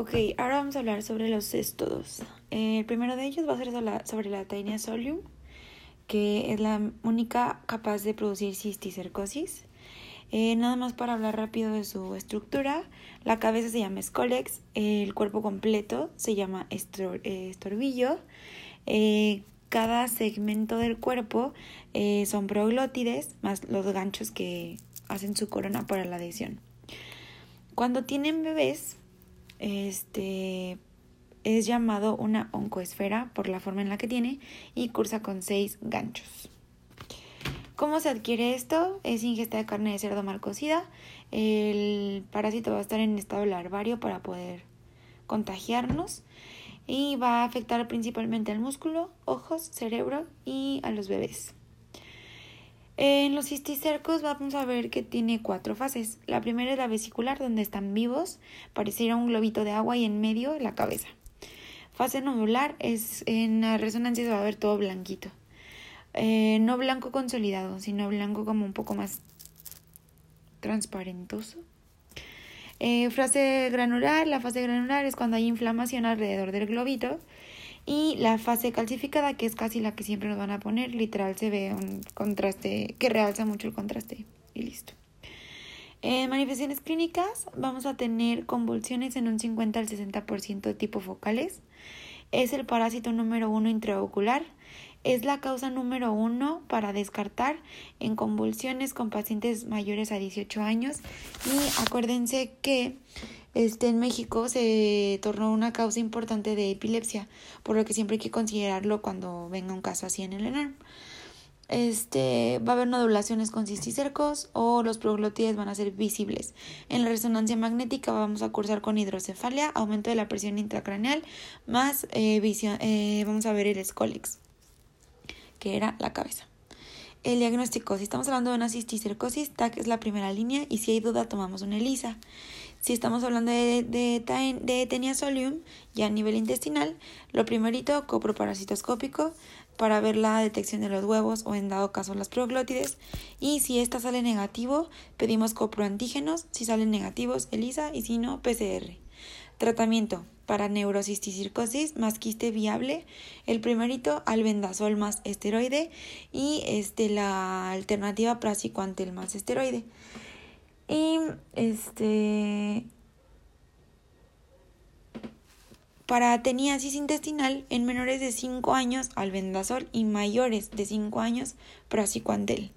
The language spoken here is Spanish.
Ok, ahora vamos a hablar sobre los céstodos. El primero de ellos va a ser sobre la Taenia solium, que es la única capaz de producir cisticercosis. Eh, nada más para hablar rápido de su estructura, la cabeza se llama escolex, el cuerpo completo se llama eh, estorbillo, eh, cada segmento del cuerpo son proglótides, más los ganchos que hacen su corona para la adhesión. Cuando tienen bebés, este es llamado una oncoesfera por la forma en la que tiene y cursa con seis ganchos. ¿Cómo se adquiere esto? Es ingesta de carne de cerdo mal cocida. El parásito va a estar en estado larvario para poder contagiarnos y va a afectar principalmente al músculo, ojos, cerebro y a los bebés. En los cisticercos vamos a ver que tiene cuatro fases. La primera es la vesicular, donde están vivos, pareciera un globito de agua y en medio la cabeza. Fase nodular es en la resonancia se va a ver todo blanquito. Eh, no blanco consolidado, sino blanco como un poco más transparentoso. Eh, fase granular, la fase granular es cuando hay inflamación alrededor del globito. Y la fase calcificada, que es casi la que siempre nos van a poner, literal se ve un contraste que realza mucho el contraste. Y listo. En manifestaciones clínicas vamos a tener convulsiones en un 50 al 60% de tipo focales. Es el parásito número uno intraocular. Es la causa número uno para descartar en convulsiones con pacientes mayores a 18 años. Y acuérdense que este, en México se tornó una causa importante de epilepsia, por lo que siempre hay que considerarlo cuando venga un caso así en el ENARM. Este, va a haber nodulaciones con cisticercos o los proglótides van a ser visibles. En la resonancia magnética vamos a cursar con hidrocefalia, aumento de la presión intracraneal, más eh, visión, eh, vamos a ver el escólex, que era la cabeza. El diagnóstico, si estamos hablando de una cisticercosis, TAC es la primera línea y si hay duda tomamos una ELISA. Si estamos hablando de, de, de ya a nivel intestinal, lo primerito, coproparasitoscópico, para ver la detección de los huevos o en dado caso las proglótides. Y si esta sale negativo, pedimos coproantígenos. Si salen negativos, ELISA y si no, PCR. Tratamiento para neurocisticicosis más quiste viable. El primerito, albendazol más esteroide. Y este, la alternativa praziquantel más esteroide. Y este para ateniasis intestinal en menores de 5 años albendazol y mayores de 5 años praziquantel.